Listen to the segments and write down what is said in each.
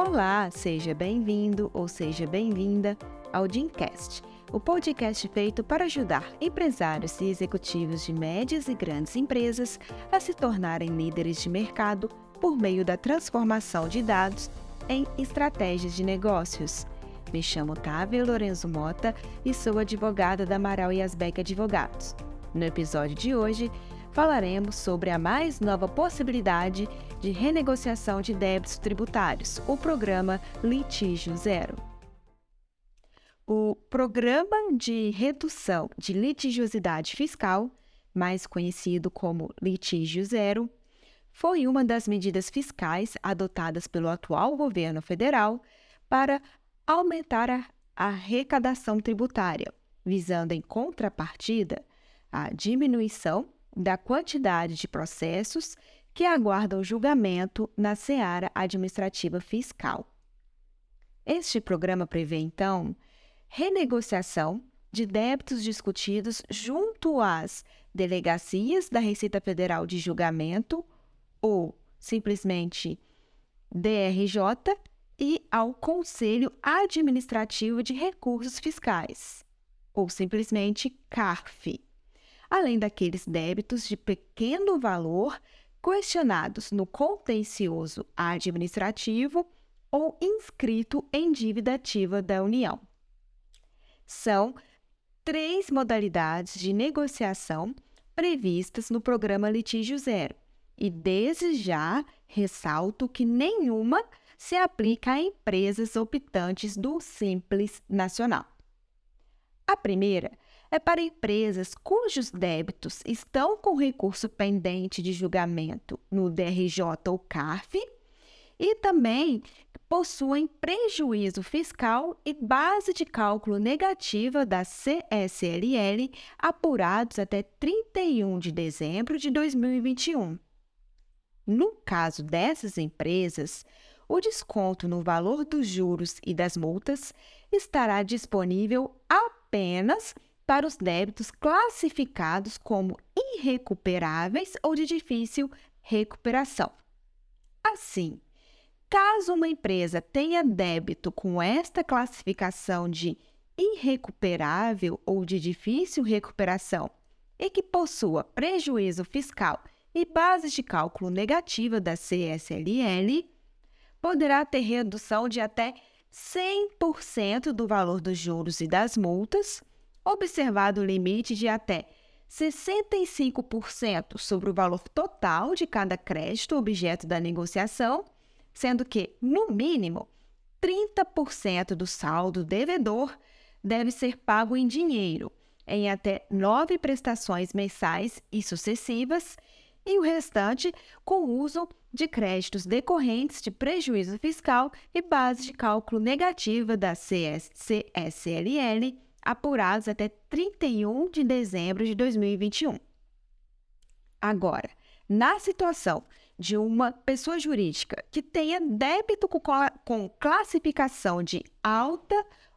Olá, seja bem-vindo ou seja bem-vinda ao Dincast, o podcast feito para ajudar empresários e executivos de médias e grandes empresas a se tornarem líderes de mercado por meio da transformação de dados em estratégias de negócios. Me chamo Távia Lorenzo Mota e sou advogada da Amaral e Asbeck Advogados. No episódio de hoje, falaremos sobre a mais nova possibilidade de renegociação de débitos tributários, o programa Litígio Zero. O Programa de Redução de Litigiosidade Fiscal, mais conhecido como Litígio Zero, foi uma das medidas fiscais adotadas pelo atual governo federal para aumentar a arrecadação tributária, visando em contrapartida a diminuição da quantidade de processos que aguardam julgamento na seara administrativa fiscal. Este programa prevê, então, renegociação de débitos discutidos junto às delegacias da Receita Federal de Julgamento ou simplesmente DRJ e ao Conselho Administrativo de Recursos Fiscais, ou simplesmente CARF além daqueles débitos de pequeno valor questionados no contencioso administrativo ou inscrito em dívida ativa da União. São três modalidades de negociação previstas no programa Litígio Zero, e desde já ressalto que nenhuma se aplica a empresas optantes do Simples Nacional. A primeira é para empresas cujos débitos estão com recurso pendente de julgamento no DRJ ou CARF e também possuem prejuízo fiscal e base de cálculo negativa da CSLL apurados até 31 de dezembro de 2021. No caso dessas empresas, o desconto no valor dos juros e das multas estará disponível apenas para os débitos classificados como irrecuperáveis ou de difícil recuperação. Assim, caso uma empresa tenha débito com esta classificação de irrecuperável ou de difícil recuperação e que possua prejuízo fiscal e base de cálculo negativa da CSLL, poderá ter redução de até 100% do valor dos juros e das multas observado o limite de até 65% sobre o valor total de cada crédito objeto da negociação, sendo que, no mínimo, 30% do saldo devedor deve ser pago em dinheiro, em até nove prestações mensais e sucessivas, e o restante com uso de créditos decorrentes de prejuízo fiscal e base de cálculo negativa da CSLL apurados até 31 de dezembro de 2021. Agora, na situação de uma pessoa jurídica que tenha débito com classificação de alta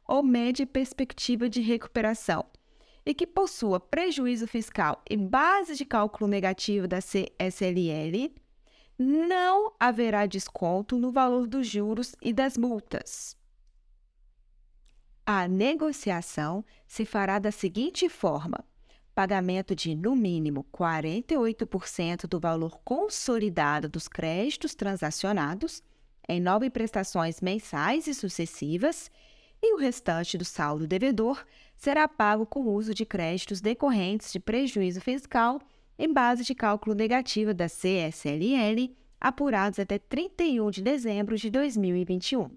ou média perspectiva de recuperação e que possua prejuízo fiscal e base de cálculo negativo da CSLL, não haverá desconto no valor dos juros e das multas. A negociação se fará da seguinte forma: pagamento de, no mínimo, 48% do valor consolidado dos créditos transacionados, em nove prestações mensais e sucessivas, e o restante do saldo devedor será pago com uso de créditos decorrentes de prejuízo fiscal em base de cálculo negativa da CSLL, apurados até 31 de dezembro de 2021.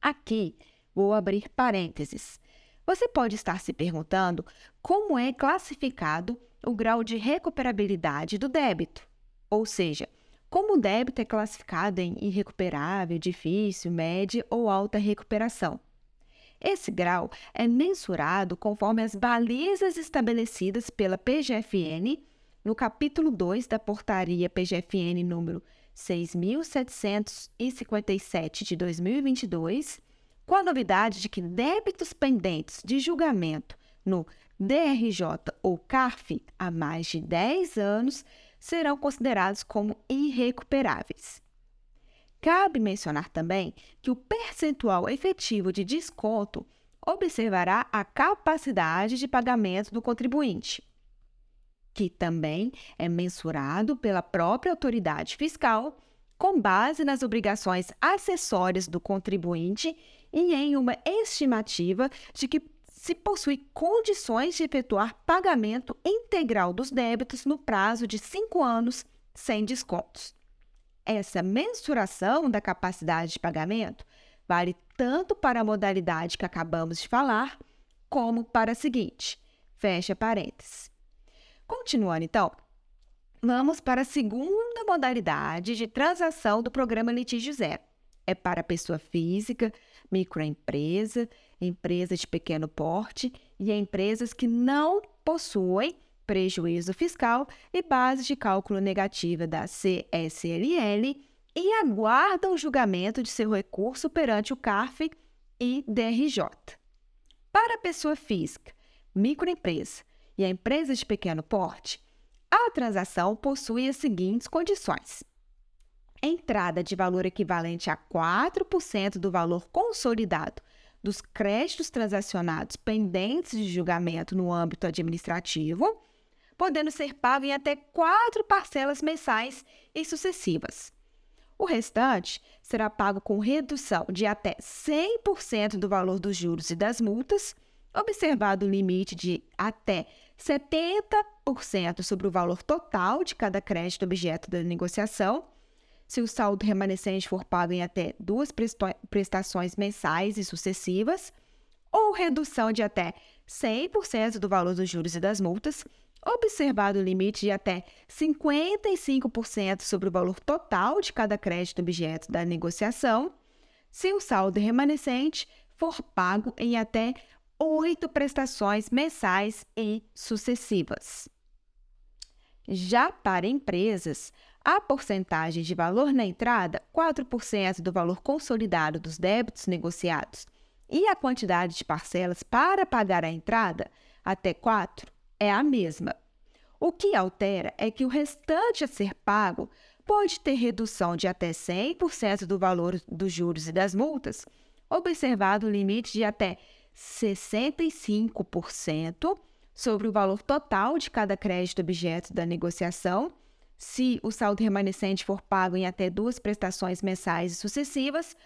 Aqui, Vou abrir parênteses. Você pode estar se perguntando como é classificado o grau de recuperabilidade do débito, ou seja, como o débito é classificado em irrecuperável, difícil, média ou alta recuperação. Esse grau é mensurado conforme as balizas estabelecidas pela PGFN no capítulo 2 da portaria PGFN número 6757 de 2022 com a novidade de que débitos pendentes de julgamento no DRJ ou CARF há mais de 10 anos serão considerados como irrecuperáveis. Cabe mencionar também que o percentual efetivo de desconto observará a capacidade de pagamento do contribuinte, que também é mensurado pela própria autoridade fiscal com base nas obrigações acessórias do contribuinte e em uma estimativa de que se possui condições de efetuar pagamento integral dos débitos no prazo de cinco anos sem descontos. Essa mensuração da capacidade de pagamento vale tanto para a modalidade que acabamos de falar, como para a seguinte. Fecha parênteses. Continuando, então, vamos para a segunda modalidade de transação do programa Litígio Zero. É para pessoa física, microempresa, empresa de pequeno porte e empresas que não possuem prejuízo fiscal e base de cálculo negativa da CSLL e aguardam o julgamento de seu recurso perante o CARF e DRJ. Para a pessoa física, microempresa e a empresa de pequeno porte, a transação possui as seguintes condições: entrada de valor equivalente a 4% do valor consolidado dos créditos transacionados pendentes de julgamento no âmbito administrativo, podendo ser pago em até quatro parcelas mensais e sucessivas. O restante será pago com redução de até 100% do valor dos juros e das multas, observado o limite de até 70% sobre o valor total de cada crédito objeto da negociação. Se o saldo remanescente for pago em até duas prestações mensais e sucessivas, ou redução de até 100% do valor dos juros e das multas, observado o limite de até 55% sobre o valor total de cada crédito objeto da negociação, se o saldo remanescente for pago em até oito prestações mensais e sucessivas. Já para empresas, a porcentagem de valor na entrada, 4% do valor consolidado dos débitos negociados, e a quantidade de parcelas para pagar a entrada, até 4, é a mesma. O que altera é que o restante a ser pago pode ter redução de até 100% do valor dos juros e das multas, observado o limite de até 65% sobre o valor total de cada crédito objeto da negociação. Se o saldo remanescente for pago em até duas prestações mensais sucessivas,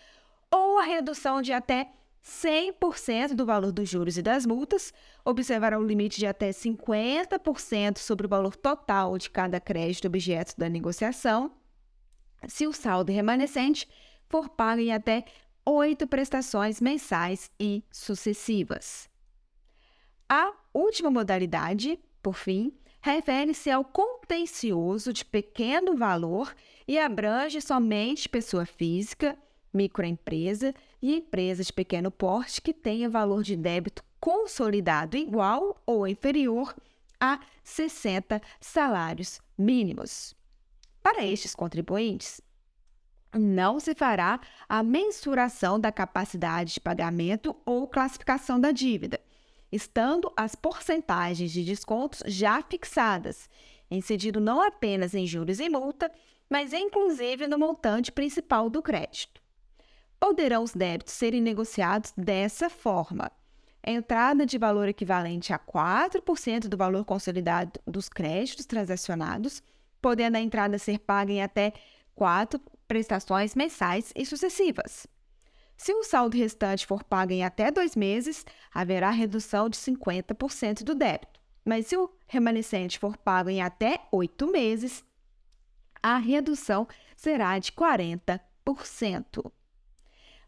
ou a redução de até 100% do valor dos juros e das multas, observará o limite de até 50% sobre o valor total de cada crédito objeto da negociação, se o saldo remanescente for pago em até oito prestações mensais e sucessivas. A última modalidade, por fim, refere-se ao contencioso de pequeno valor e abrange somente pessoa física, microempresa e empresa de pequeno porte que tenha valor de débito consolidado igual ou inferior a 60 salários mínimos. Para estes contribuintes, não se fará a mensuração da capacidade de pagamento ou classificação da dívida estando as porcentagens de descontos já fixadas, incidindo não apenas em juros e multa, mas inclusive no montante principal do crédito. Poderão os débitos serem negociados dessa forma: entrada de valor equivalente a 4% do valor consolidado dos créditos transacionados, podendo a entrada ser paga em até quatro prestações mensais e sucessivas. Se o saldo restante for pago em até dois meses, haverá redução de 50% do débito. Mas se o remanescente for pago em até oito meses, a redução será de 40%.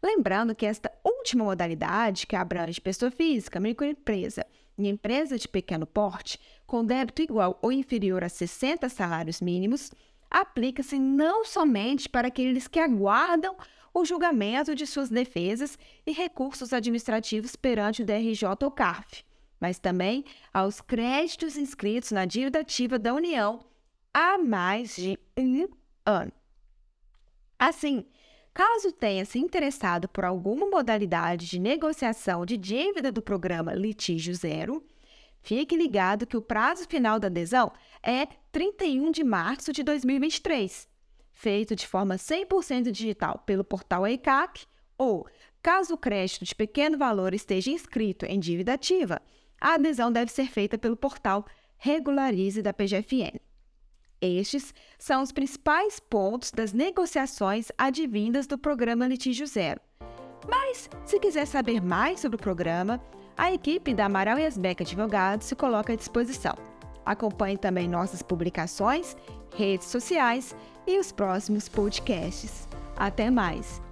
Lembrando que esta última modalidade, que abrange pessoa física, microempresa e empresa de pequeno porte, com débito igual ou inferior a 60 salários mínimos, aplica-se não somente para aqueles que aguardam o julgamento de suas defesas e recursos administrativos perante o DRJ ou CARF, mas também aos créditos inscritos na dívida ativa da União há mais de um ano. Assim, caso tenha se interessado por alguma modalidade de negociação de dívida do programa Litígio Zero, fique ligado que o prazo final da adesão é 31 de março de 2023 feito de forma 100% digital pelo portal EICAC, ou, caso o crédito de pequeno valor esteja inscrito em dívida ativa, a adesão deve ser feita pelo portal Regularize da PGFN. Estes são os principais pontos das negociações advindas do programa Litígio Zero. Mas, se quiser saber mais sobre o programa, a equipe da Amaral e Asbeck Advogados se coloca à disposição. Acompanhe também nossas publicações, redes sociais e os próximos podcasts. Até mais!